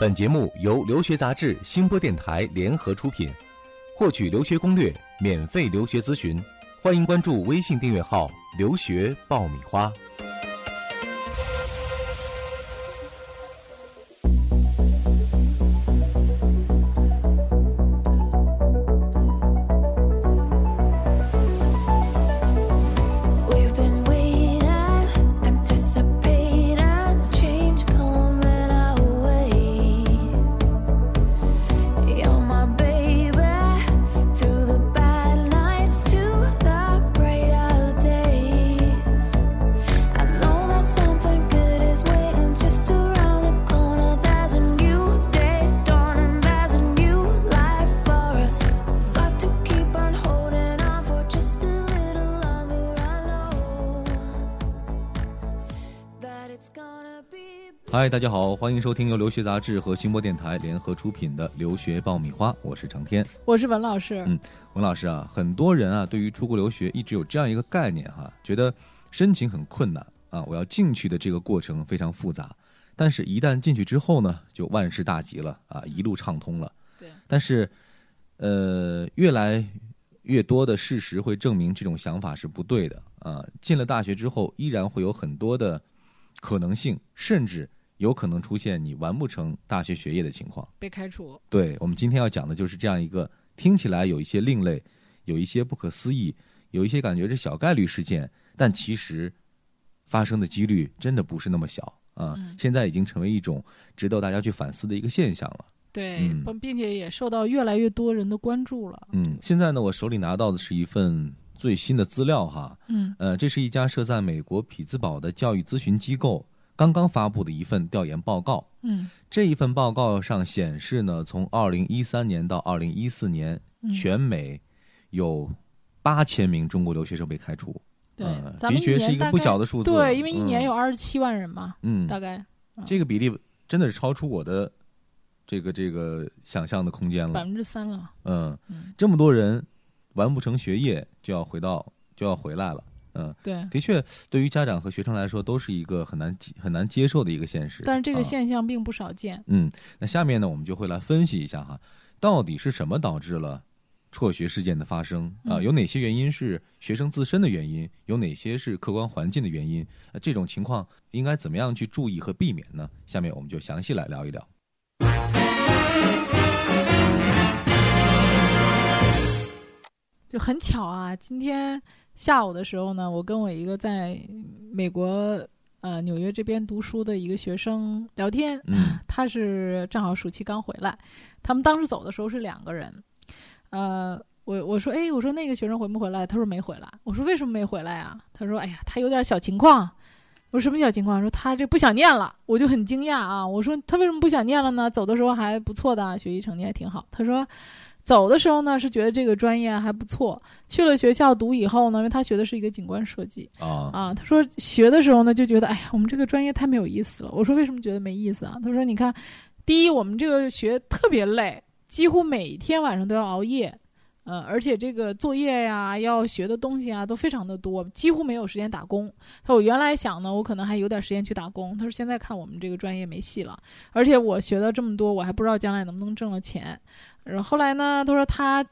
本节目由留学杂志、新播电台联合出品。获取留学攻略、免费留学咨询，欢迎关注微信订阅号“留学爆米花”。嗨，大家好，欢迎收听由留学杂志和新播电台联合出品的《留学爆米花》，我是长天，我是文老师。嗯，文老师啊，很多人啊，对于出国留学一直有这样一个概念哈，觉得申请很困难啊，我要进去的这个过程非常复杂，但是一旦进去之后呢，就万事大吉了啊，一路畅通了。对。但是，呃，越来越多的事实会证明这种想法是不对的啊。进了大学之后，依然会有很多的可能性，甚至。有可能出现你完不成大学学业的情况，被开除。对我们今天要讲的就是这样一个听起来有一些另类、有一些不可思议、有一些感觉是小概率事件，但其实发生的几率真的不是那么小啊！现在已经成为一种值得大家去反思的一个现象了。对，并且也受到越来越多人的关注了。嗯，现在呢，我手里拿到的是一份最新的资料哈。嗯，呃，这是一家设在美国匹兹堡的教育咨询机构。刚刚发布的一份调研报告，嗯，这一份报告上显示呢，从二零一三年到二零一四年，全美有八千名中国留学生被开除，对，的确是一个不小的数字，对，因为一年有二十七万人嘛，嗯，大概这个比例真的是超出我的这个这个想象的空间了，百分之三了，嗯，这么多人完不成学业就要回到就要回来了。嗯，对，的确，对于家长和学生来说，都是一个很难很难接受的一个现实。但是这个现象并不少见。嗯，那下面呢，我们就会来分析一下哈，到底是什么导致了辍学事件的发生啊？有哪些原因是学生自身的原因？有哪些是客观环境的原因？这种情况应该怎么样去注意和避免呢？下面我们就详细来聊一聊。就很巧啊，今天。下午的时候呢，我跟我一个在美国呃纽约这边读书的一个学生聊天，他是正好暑期刚回来，他们当时走的时候是两个人，呃，我我说哎，我说那个学生回不回来？他说没回来。我说为什么没回来啊？他说哎呀，他有点小情况。我说什么小情况？说他这不想念了。我就很惊讶啊，我说他为什么不想念了呢？走的时候还不错的，学习成绩还挺好。他说。走的时候呢，是觉得这个专业还不错。去了学校读以后呢，因为他学的是一个景观设计啊啊，他说学的时候呢就觉得，哎呀，我们这个专业太没有意思了。我说为什么觉得没意思啊？他说你看，第一，我们这个学特别累，几乎每天晚上都要熬夜。呃，而且这个作业呀，要学的东西啊，都非常的多，几乎没有时间打工。他说我原来想呢，我可能还有点时间去打工。他说现在看我们这个专业没戏了，而且我学了这么多，我还不知道将来能不能挣了钱。然后后来呢，他说他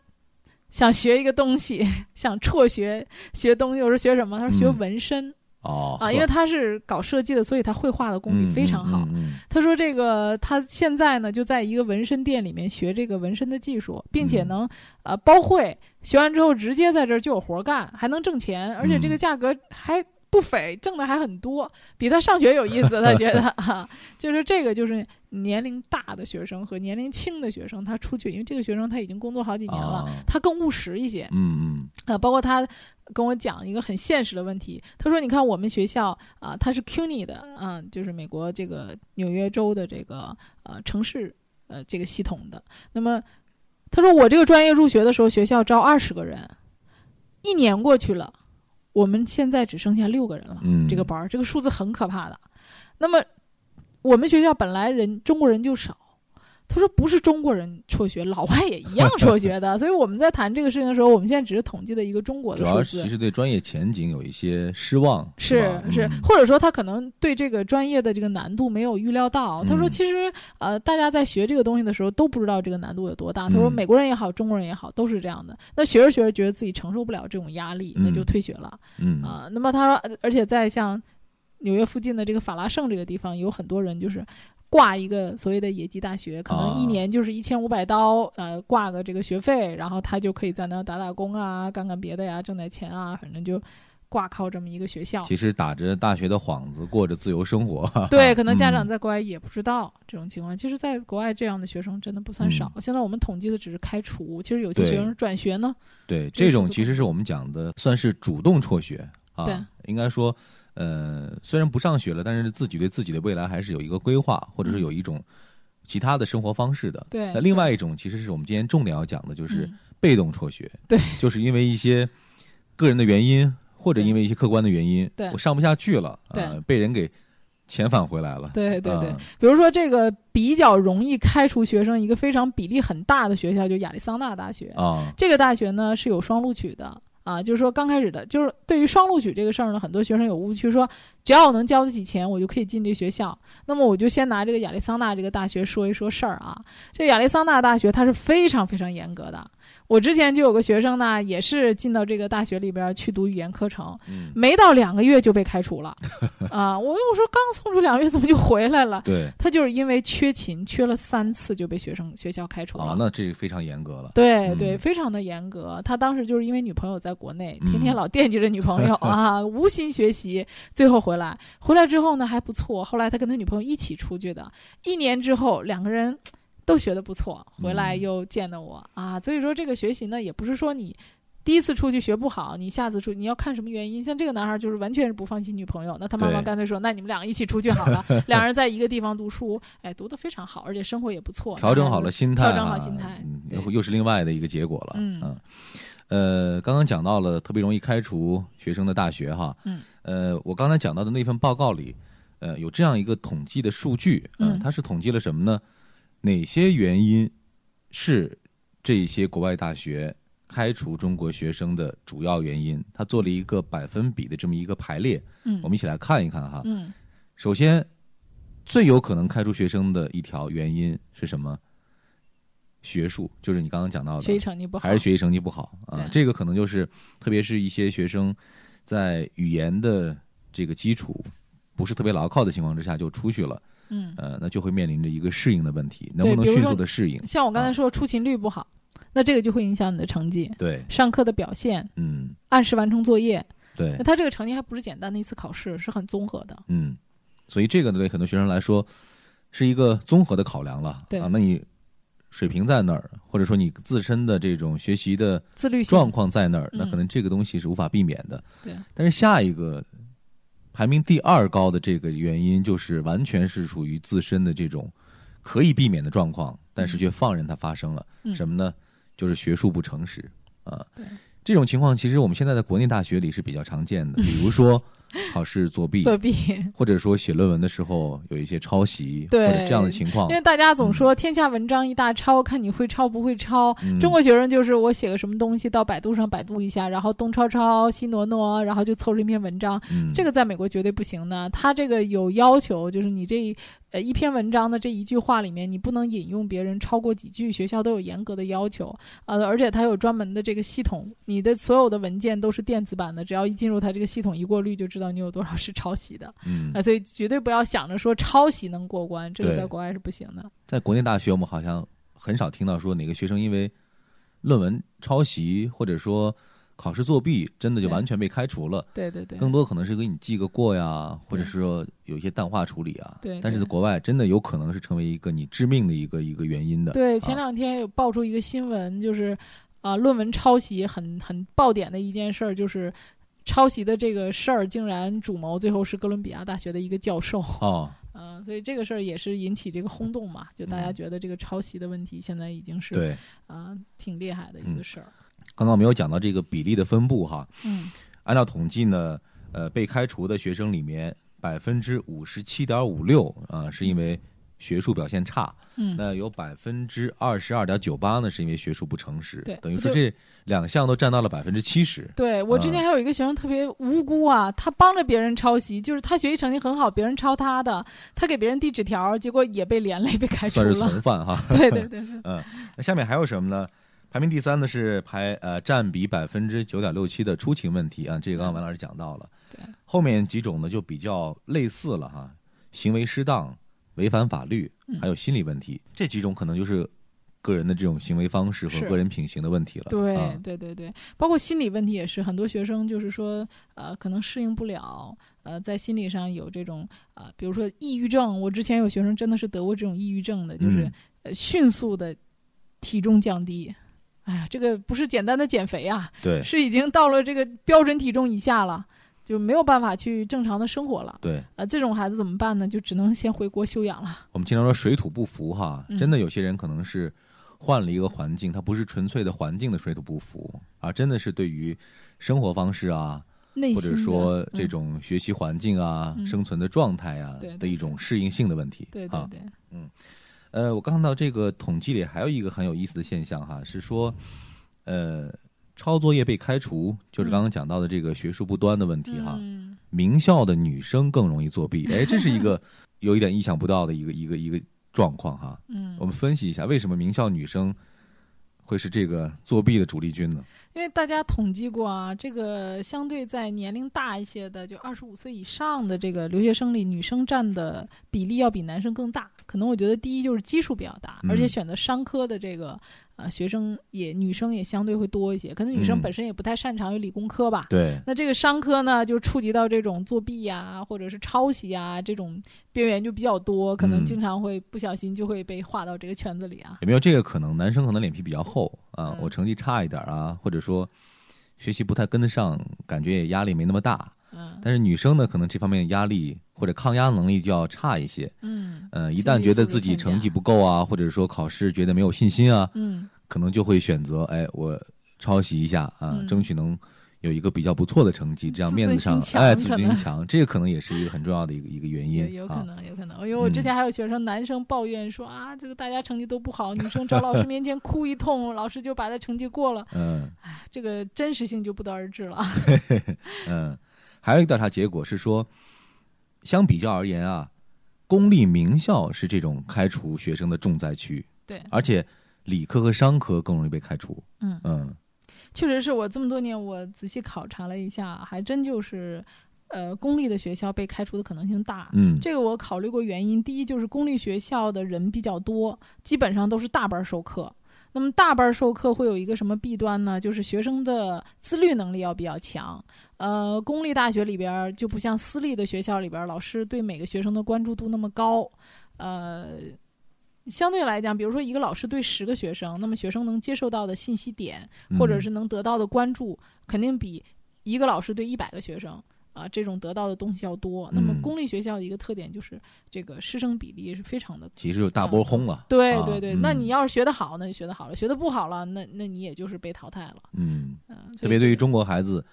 想学一个东西，想辍学学东西。我说学什么？他说学纹身。哦啊，因为他是搞设计的，所以他绘画的功底非常好。他说这个他现在呢就在一个纹身店里面学这个纹身的技术，并且能呃包会，学完之后直接在这儿就有活干，还能挣钱，而且这个价格还。不菲，挣的还很多，比他上学有意思。他觉得 啊，就是这个，就是年龄大的学生和年龄轻的学生，他出去，因为这个学生他已经工作好几年了，他更务实一些。嗯嗯。啊，包括他跟我讲一个很现实的问题，他说：“你看我们学校啊，他是 CUNY 的，啊，就是美国这个纽约州的这个呃城市呃这个系统的。那么他说我这个专业入学的时候，学校招二十个人，一年过去了。”我们现在只剩下六个人了，这个班儿，这个数字很可怕的。那么，我们学校本来人中国人就少，他说不是中国人辍学，老外也一样辍学的。所以我们在谈这个事情的时候，我们现在只是统计的一个中国的数字。其实对专业前景有一些失望，是是，或者说他可能对这个专业的这个难度没有预料到。他说，其实呃，大家在学这个东西的时候都不知道这个难度有多大。他说，美国人也好，中国人也好，都是这样的。那学着学着觉得自己承受不了这种压力，那就退学了。嗯啊，那么他说，而且在像纽约附近的这个法拉盛这个地方，有很多人就是。挂一个所谓的野鸡大学，可能一年就是一千五百刀，呃，挂个这个学费，然后他就可以在那打打工啊，干干别的呀，挣点钱啊，反正就挂靠这么一个学校。其实打着大学的幌子，过着自由生活。对，可能家长在国外也不知道这种情况。其实，在国外这样的学生真的不算少。现在我们统计的只是开除，其实有些学生转学呢。对，这种其实是我们讲的，算是主动辍学啊。应该说。呃，虽然不上学了，但是自己对自己的未来还是有一个规划，或者是有一种其他的生活方式的。对。那另外一种，其实是我们今天重点要讲的，就是被动辍学。对。就是因为一些个人的原因，或者因为一些客观的原因，对，我上不下去了，对，被人给遣返回来了。对对对。比如说，这个比较容易开除学生，一个非常比例很大的学校，就亚利桑那大学啊。这个大学呢是有双录取的。啊，就是说刚开始的，就是对于双录取这个事儿呢，很多学生有误区，说只要我能交得起钱，我就可以进这学校。那么我就先拿这个亚利桑那这个大学说一说事儿啊。这亚利桑那大学它是非常非常严格的。我之前就有个学生呢，也是进到这个大学里边去读语言课程，没到两个月就被开除了。啊，我我说刚送出两个月怎么就回来了？对，他就是因为缺勤，缺了三次就被学生学校开除了。啊，那这个非常严格了。对对，非常的严格。他当时就是因为女朋友在国内，天天老惦记着女朋友 啊，无心学习，最后回来，回来之后呢还不错。后来他跟他女朋友一起出去的，一年之后两个人。都学的不错，回来又见到我啊，所以说这个学习呢，也不是说你第一次出去学不好，你下次出你要看什么原因。像这个男孩就是完全是不放心女朋友，那他妈妈干脆说，那你们两个一起出去好了，两人在一个地方读书，哎，读的非常好，而且生活也不错，调整好了心态，调整好心态，又又是另外的一个结果了。嗯，呃，刚刚讲到了特别容易开除学生的大学哈，嗯，呃，我刚才讲到的那份报告里，呃，有这样一个统计的数据，嗯，它是统计了什么呢？哪些原因是这些国外大学开除中国学生的主要原因？他做了一个百分比的这么一个排列，嗯，我们一起来看一看哈。嗯，首先最有可能开除学生的一条原因是什么？学术，就是你刚刚讲到的，学习成绩不好，还是学习成绩不好啊？这个可能就是，特别是一些学生在语言的这个基础不是特别牢靠的情况之下就出去了。嗯，呃，那就会面临着一个适应的问题，能不能迅速的适应？像我刚才说出勤率不好，那这个就会影响你的成绩，对，上课的表现，嗯，按时完成作业，对，那他这个成绩还不是简单的一次考试，是很综合的，嗯，所以这个呢，对很多学生来说是一个综合的考量了，对。啊，那你水平在那儿，或者说你自身的这种学习的自律状况在那儿，那可能这个东西是无法避免的，对，但是下一个。排名第二高的这个原因，就是完全是属于自身的这种可以避免的状况，但是却放任它发生了。什么呢？就是学术不诚实啊。这种情况其实我们现在在国内大学里是比较常见的，比如说。考试作弊，作弊，或者说写论文的时候有一些抄袭，或者这样的情况。因为大家总说天下文章一大抄，看你会抄不会抄。中国学生就是我写个什么东西到百度上百度一下，然后东抄抄西挪挪，然后就凑了一篇文章。这个在美国绝对不行的，他这个有要求，就是你这。呃，一篇文章的这一句话里面，你不能引用别人超过几句，学校都有严格的要求。呃，而且它有专门的这个系统，你的所有的文件都是电子版的，只要一进入它这个系统，一过滤就知道你有多少是抄袭的。嗯，啊，所以绝对不要想着说抄袭能过关，这个在国外是不行的。在国内大学，我们好像很少听到说哪个学生因为论文抄袭或者说。考试作弊真的就完全被开除了？对对对，更多可能是给你记个过呀，或者是说有一些淡化处理啊。对，但是在国外真的有可能是成为一个你致命的一个一个原因的。对，前两天有爆出一个新闻，就是啊，论文抄袭很很爆点的一件事儿，就是抄袭的这个事儿竟然主谋最后是哥伦比亚大学的一个教授。哦，嗯，所以这个事儿也是引起这个轰动嘛，就大家觉得这个抄袭的问题现在已经是对啊挺厉害的一个事儿。刚刚我们有讲到这个比例的分布哈，嗯，按照统计呢，呃，被开除的学生里面百分之五十七点五六啊，是因为学术表现差，嗯，那有百分之二十二点九八呢，是因为学术不诚实，对，等于说这两项都占到了百分之七十。对我之前还有一个学生特别无辜啊，他帮着别人抄袭，就是他学习成绩很好，别人抄他的，他给别人递纸条，结果也被连累，被开除了，算是从犯哈。对对 对，嗯，那下面还有什么呢？排名第三的是排呃占比百分之九点六七的出勤问题啊，这个刚刚王老师讲到了。对，后面几种呢就比较类似了哈，行为失当。违反法律，还有心理问题，这几种可能就是个人的这种行为方式和个人品行的问题了。对对对对，包括心理问题也是，很多学生就是说，呃，可能适应不了，呃，在心理上有这种啊，比如说抑郁症。我之前有学生真的是得过这种抑郁症的，就是呃迅速的体重降低。哎呀，这个不是简单的减肥啊，对，是已经到了这个标准体重以下了。就没有办法去正常的生活了。对，呃，这种孩子怎么办呢？就只能先回国休养了。我们经常说水土不服哈，真的有些人可能是换了一个环境，他不是纯粹的环境的水土不服，而真的是对于生活方式啊，或者说这种学习环境啊、生存的状态啊的一种适应性的问题。对对对，嗯，呃，我刚看到这个统计里还有一个很有意思的现象哈，是说，呃。抄作业被开除，就是刚刚讲到的这个学术不端的问题哈。名校的女生更容易作弊，哎，这是一个 有一点意想不到的一个一个一个状况哈。嗯，我们分析一下，为什么名校女生会是这个作弊的主力军呢？因为大家统计过啊，这个相对在年龄大一些的，就二十五岁以上的这个留学生里，女生占的比例要比男生更大。可能我觉得第一就是基数比较大，而且选择商科的这个。啊，学生也女生也相对会多一些，可能女生本身也不太擅长于理工科吧。对。那这个商科呢，就触及到这种作弊呀，或者是抄袭啊，这种边缘就比较多，可能经常会不小心就会被划到这个圈子里啊。有没有这个可能？男生可能脸皮比较厚啊，我成绩差一点啊，或者说学习不太跟得上，感觉也压力没那么大。嗯。但是女生呢，可能这方面压力或者抗压能力就要差一些。嗯。嗯，一旦觉得自己成绩不够啊，或者说考试觉得没有信心啊。嗯。可能就会选择哎，我抄袭一下啊，争取能有一个比较不错的成绩，这样面子上哎，自尊心强，这个可能也是一个很重要的一个一个原因。有可能，有可能。因为我之前还有学生，男生抱怨说啊，这个大家成绩都不好，女生找老师面前哭一通，老师就把他成绩过了。嗯，哎，这个真实性就不得而知了。嗯，还有一个调查结果是说，相比较而言啊，公立名校是这种开除学生的重灾区。对，而且。理科和商科更容易被开除。嗯嗯，确实是我这么多年我仔细考察了一下，还真就是，呃，公立的学校被开除的可能性大。嗯，这个我考虑过原因，第一就是公立学校的人比较多，基本上都是大班授课。那么大班授课会有一个什么弊端呢？就是学生的自律能力要比较强。呃，公立大学里边就不像私立的学校里边，老师对每个学生的关注度那么高。呃。相对来讲，比如说一个老师对十个学生，那么学生能接受到的信息点，或者是能得到的关注，肯定比一个老师对一百个学生啊这种得到的东西要多。那么公立学校的一个特点就是这个师生比例是非常的，其实就大波轰了。对对对，那你要是学得好，那就学得好了；学得不好了，那那你也就是被淘汰了。嗯，特别对于中国孩子。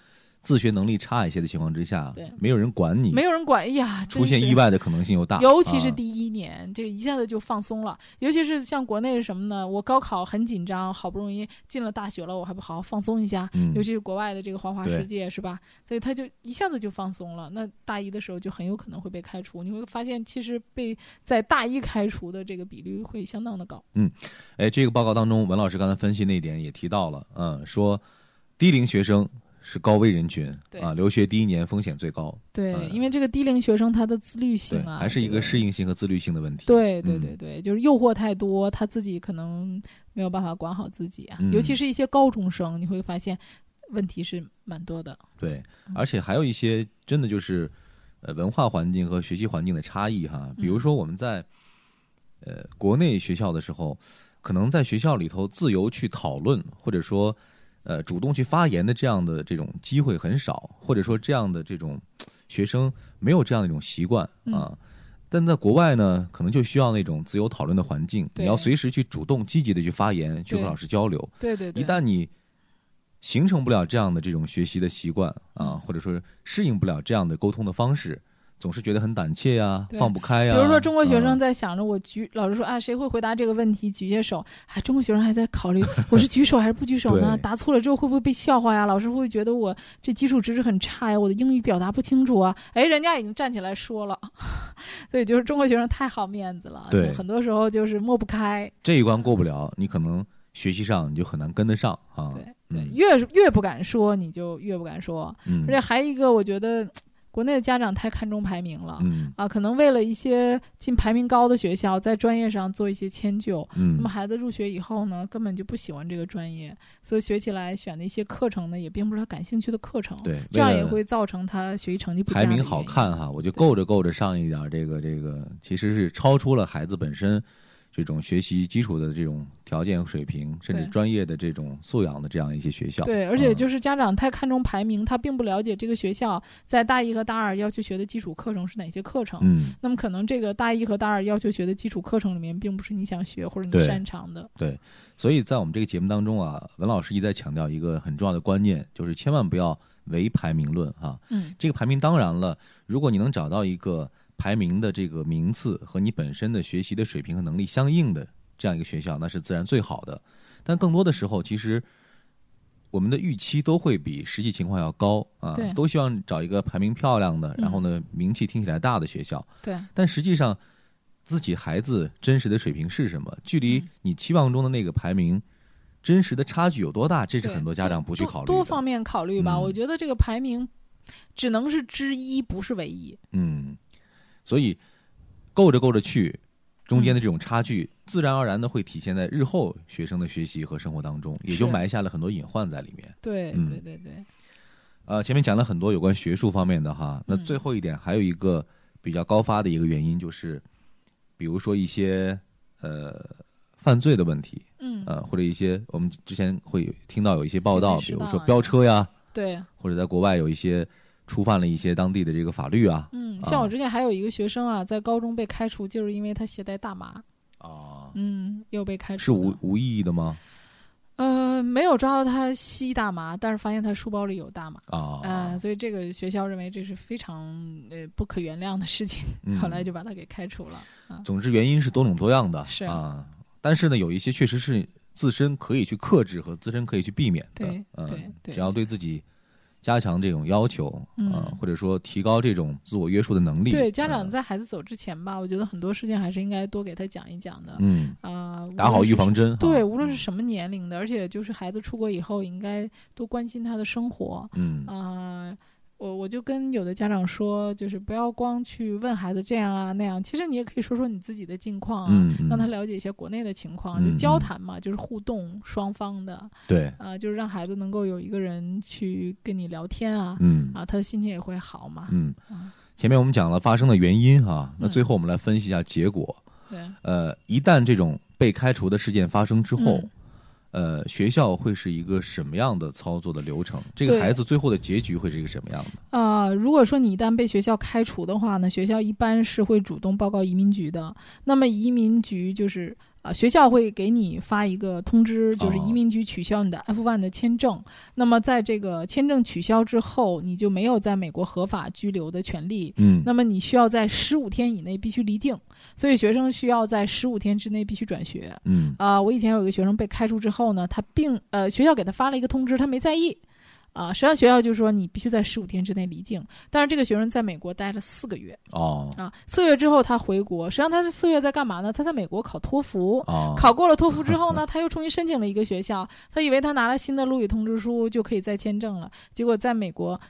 自学能力差一些的情况之下，对，没有人管你，没有人管，哎呀，出现意外的可能性又大。尤其是第一年，这一下子就放松了。尤其是像国内是什么呢？我高考很紧张，好不容易进了大学了，我还不好好放松一下？嗯。尤其是国外的这个花花世界，是吧？所以他就一下子就放松了。那大一的时候就很有可能会被开除。你会发现，其实被在大一开除的这个比率会相当的高。嗯，哎，这个报告当中，文老师刚才分析那一点也提到了，嗯，说低龄学生。是高危人群啊，留学第一年风险最高。对，因为这个低龄学生他的自律性啊，还是一个适应性和自律性的问题。对对对对，就是诱惑太多，他自己可能没有办法管好自己啊。尤其是一些高中生，你会发现问题是蛮多的。对，而且还有一些真的就是呃文化环境和学习环境的差异哈。比如说我们在呃国内学校的时候，可能在学校里头自由去讨论，或者说。呃，主动去发言的这样的这种机会很少，或者说这样的这种学生没有这样的一种习惯啊。但在国外呢，可能就需要那种自由讨论的环境，你要随时去主动积极的去发言，去和老师交流。对对对。一旦你形成不了这样的这种学习的习惯啊，或者说适应不了这样的沟通的方式，总是觉得很胆怯呀，放不开呀。比如说，中国学生在想着我举，老师说啊，谁会回答这个问题？举下手。啊，中国学生还在考虑，我是举手还是不举手呢？答错了之后会不会被笑话呀？老师会不会觉得我这基础知识很差呀？我的英语表达不清楚啊？哎，人家已经站起来说了，所以就是中国学生太好面子了。对，很多时候就是抹不开。这一关过不了，你可能学习上你就很难跟得上啊。对对，越越不敢说，你就越不敢说。而且还一个，我觉得。国内的家长太看重排名了，啊，可能为了一些进排名高的学校，在专业上做一些迁就。那么孩子入学以后呢，根本就不喜欢这个专业，所以学起来选的一些课程呢，也并不是他感兴趣的课程。对，这样也会造成他学习成绩不佳。排名好看哈，我就够着够着上一点，这个这个其实是超出了孩子本身。这种学习基础的这种条件和水平，甚至专业的这种素养的这样一些学校，对，而且就是家长太看重排名，他并不了解这个学校在大一和大二要求学的基础课程是哪些课程。嗯，那么可能这个大一和大二要求学的基础课程里面，并不是你想学或者你擅长的。对，所以在我们这个节目当中啊，文老师一再强调一个很重要的观念，就是千万不要唯排名论啊。嗯，这个排名当然了，如果你能找到一个。排名的这个名次和你本身的学习的水平和能力相应的这样一个学校，那是自然最好的。但更多的时候，其实我们的预期都会比实际情况要高啊，都希望找一个排名漂亮的，然后呢名气听起来大的学校。对。但实际上，自己孩子真实的水平是什么？距离你期望中的那个排名真实的差距有多大？这是很多家长不去考虑。多方面考虑吧，我觉得这个排名只能是之一，不是唯一。嗯。所以，够着够着去，中间的这种差距，自然而然的会体现在日后学生的学习和生活当中，也就埋下了很多隐患在里面。对，对，对，对。呃，前面讲了很多有关学术方面的哈，那最后一点还有一个比较高发的一个原因，就是比如说一些呃犯罪的问题，嗯，呃或者一些我们之前会听到有一些报道，比如说飙车呀，对，或者在国外有一些。触犯了一些当地的这个法律啊，嗯，像我之前还有一个学生啊，在高中被开除，就是因为他携带大麻，啊，嗯，又被开除，是无无意义的吗？呃，没有抓到他吸大麻，但是发现他书包里有大麻啊，啊，所以这个学校认为这是非常呃不可原谅的事情，后来就把他给开除了。总之，原因是多种多样的，是啊，但是呢，有一些确实是自身可以去克制和自身可以去避免的，对，对，只要对自己。加强这种要求，嗯，或者说提高这种自我约束的能力。对家长在孩子走之前吧，我觉得很多事情还是应该多给他讲一讲的。嗯啊，打好预防针。对，无论是什么年龄的，而且就是孩子出国以后，应该多关心他的生活。嗯啊。我我就跟有的家长说，就是不要光去问孩子这样啊那样，其实你也可以说说你自己的近况啊，让他了解一些国内的情况，就交谈嘛，就是互动双方的。对，啊，就是让孩子能够有一个人去跟你聊天啊，嗯，啊，他的心情也会好嘛。嗯，前面我们讲了发生的原因啊，那最后我们来分析一下结果。对，呃，一旦这种被开除的事件发生之后。呃，学校会是一个什么样的操作的流程？这个孩子最后的结局会是一个什么样的？啊，如果说你一旦被学校开除的话呢，学校一般是会主动报告移民局的。那么移民局就是。啊，学校会给你发一个通知，就是移民局取消你的 F1 的签证。那么在这个签证取消之后，你就没有在美国合法居留的权利。嗯，那么你需要在十五天以内必须离境，所以学生需要在十五天之内必须转学。嗯，啊，我以前有一个学生被开除之后呢，他并呃学校给他发了一个通知，他没在意。啊，实际上学校就说你必须在十五天之内离境，但是这个学生在美国待了四个月。哦，啊，四个月之后他回国，实际上他是四月在干嘛呢？他在美国考托福，考过了托福之后呢，他又重新申请了一个学校，他以为他拿了新的录取通知书就可以再签证了，结果在美国。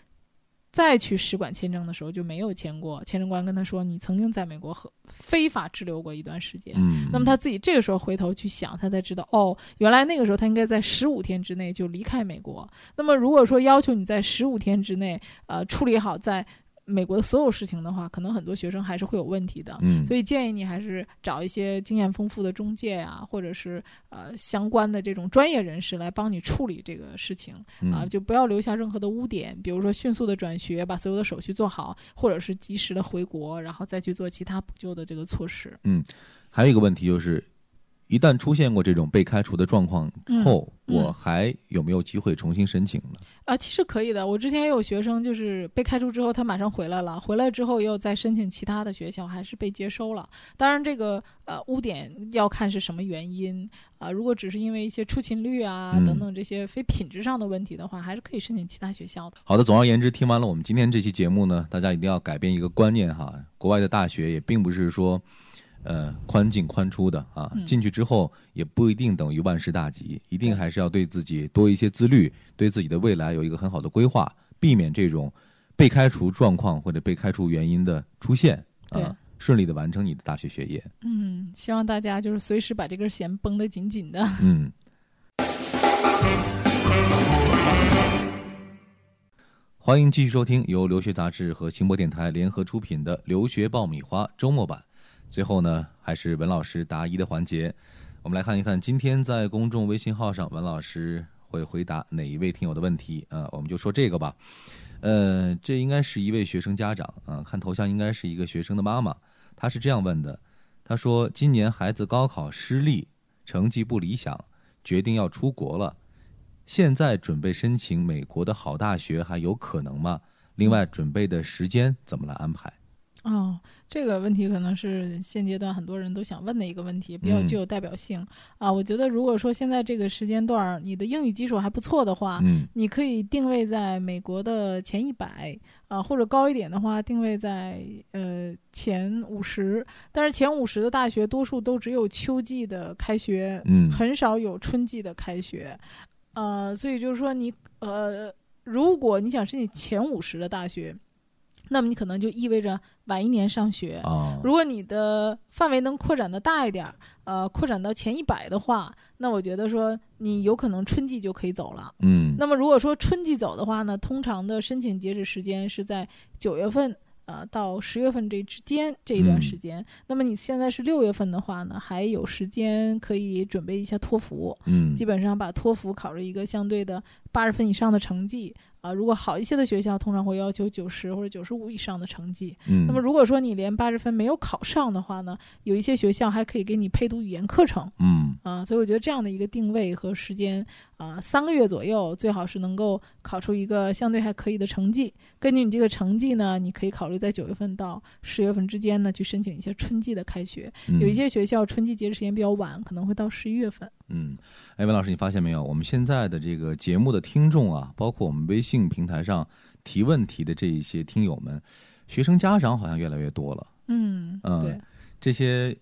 再去使馆签证的时候就没有签过，签证官跟他说：“你曾经在美国和非法滞留过一段时间。”嗯，那么他自己这个时候回头去想，他才知道哦，原来那个时候他应该在十五天之内就离开美国。那么如果说要求你在十五天之内，呃，处理好在。美国的所有事情的话，可能很多学生还是会有问题的，嗯，所以建议你还是找一些经验丰富的中介啊，或者是呃相关的这种专业人士来帮你处理这个事情。啊，就不要留下任何的污点，比如说迅速的转学，把所有的手续做好，或者是及时的回国，然后再去做其他补救的这个措施。嗯，还有一个问题就是，一旦出现过这种被开除的状况后，我还有没有机会重新申请呢？啊，其实可以的。我之前也有学生，就是被开除之后，他马上回来了，回来之后又再申请其他的学校，还是被接收了。当然，这个呃污点要看是什么原因啊。如果只是因为一些出勤率啊等等这些非品质上的问题的话，还是可以申请其他学校的。好的，总而言之，听完了我们今天这期节目呢，大家一定要改变一个观念哈，国外的大学也并不是说。呃，宽进宽出的啊，进去之后也不一定等于万事大吉，一定还是要对自己多一些自律，对自己的未来有一个很好的规划，避免这种被开除状况或者被开除原因的出现啊，顺利的完成你的大学学业。嗯，希望大家就是随时把这根弦绷得紧紧的。嗯。欢迎继续收听由留学杂志和新播电台联合出品的《留学爆米花》周末版。最后呢，还是文老师答疑的环节。我们来看一看，今天在公众微信号上，文老师会回答哪一位听友的问题？啊，我们就说这个吧。呃，这应该是一位学生家长啊，看头像应该是一个学生的妈妈。她是这样问的：她说，今年孩子高考失利，成绩不理想，决定要出国了。现在准备申请美国的好大学还有可能吗？另外，准备的时间怎么来安排？哦，这个问题可能是现阶段很多人都想问的一个问题，比较具有代表性啊。我觉得，如果说现在这个时间段你的英语基础还不错的话，嗯，你可以定位在美国的前一百啊，或者高一点的话，定位在呃前五十。但是前五十的大学多数都只有秋季的开学，嗯，很少有春季的开学，呃，所以就是说你呃，如果你想申请前五十的大学。那么你可能就意味着晚一年上学。如果你的范围能扩展的大一点儿，呃，扩展到前一百的话，那我觉得说你有可能春季就可以走了。嗯。那么如果说春季走的话呢，通常的申请截止时间是在九月份。呃，到十月份这之间这一段时间，那么你现在是六月份的话呢，还有时间可以准备一下托福。嗯，基本上把托福考了一个相对的八十分以上的成绩。啊，如果好一些的学校，通常会要求九十或者九十五以上的成绩。嗯，那么如果说你连八十分没有考上的话呢，有一些学校还可以给你配读语言课程。嗯，啊，所以我觉得这样的一个定位和时间。啊，三个月左右，最好是能够考出一个相对还可以的成绩。根据你这个成绩呢，你可以考虑在九月份到十月份之间呢，去申请一些春季的开学。有一些学校春季截止时间比较晚，可能会到十一月份。嗯，哎，文老师，你发现没有？我们现在的这个节目的听众啊，包括我们微信平台上提问题的这一些听友们，学生家长好像越来越多了。嗯嗯，对这些。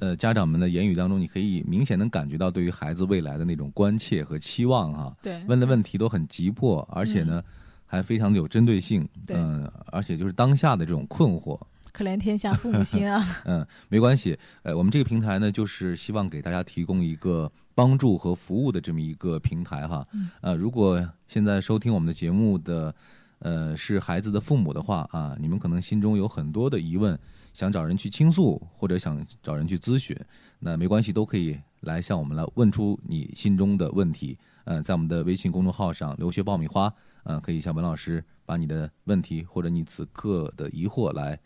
呃，家长们的言语当中，你可以明显能感觉到对于孩子未来的那种关切和期望哈。对，问的问题都很急迫，而且呢，还非常的有针对性。嗯，而且就是当下的这种困惑。可怜天下父母心啊。嗯，没关系。呃，我们这个平台呢，就是希望给大家提供一个帮助和服务的这么一个平台哈。呃，如果现在收听我们的节目的呃是孩子的父母的话啊，你们可能心中有很多的疑问。想找人去倾诉，或者想找人去咨询，那没关系，都可以来向我们来问出你心中的问题。呃，在我们的微信公众号上“留学爆米花”，呃，可以向文老师把你的问题或者你此刻的疑惑来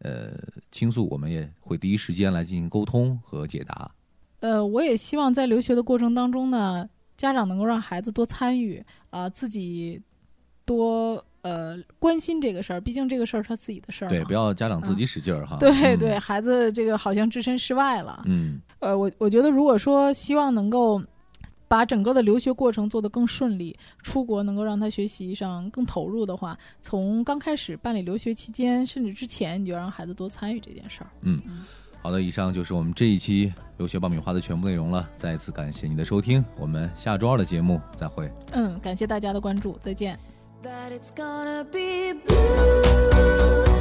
呃倾诉，我们也会第一时间来进行沟通和解答。呃，我也希望在留学的过程当中呢，家长能够让孩子多参与啊，自己多。呃，关心这个事儿，毕竟这个事儿他自己的事儿。对，不要家长自己使劲儿哈。对对，孩子这个好像置身事外了。嗯。呃，我我觉得，如果说希望能够把整个的留学过程做得更顺利，出国能够让他学习上更投入的话，从刚开始办理留学期间，甚至之前，你就让孩子多参与这件事儿。嗯。好的，以上就是我们这一期留学爆米花的全部内容了。再一次感谢您的收听，我们下周二的节目再会。嗯，感谢大家的关注，再见。that it's gonna be blue.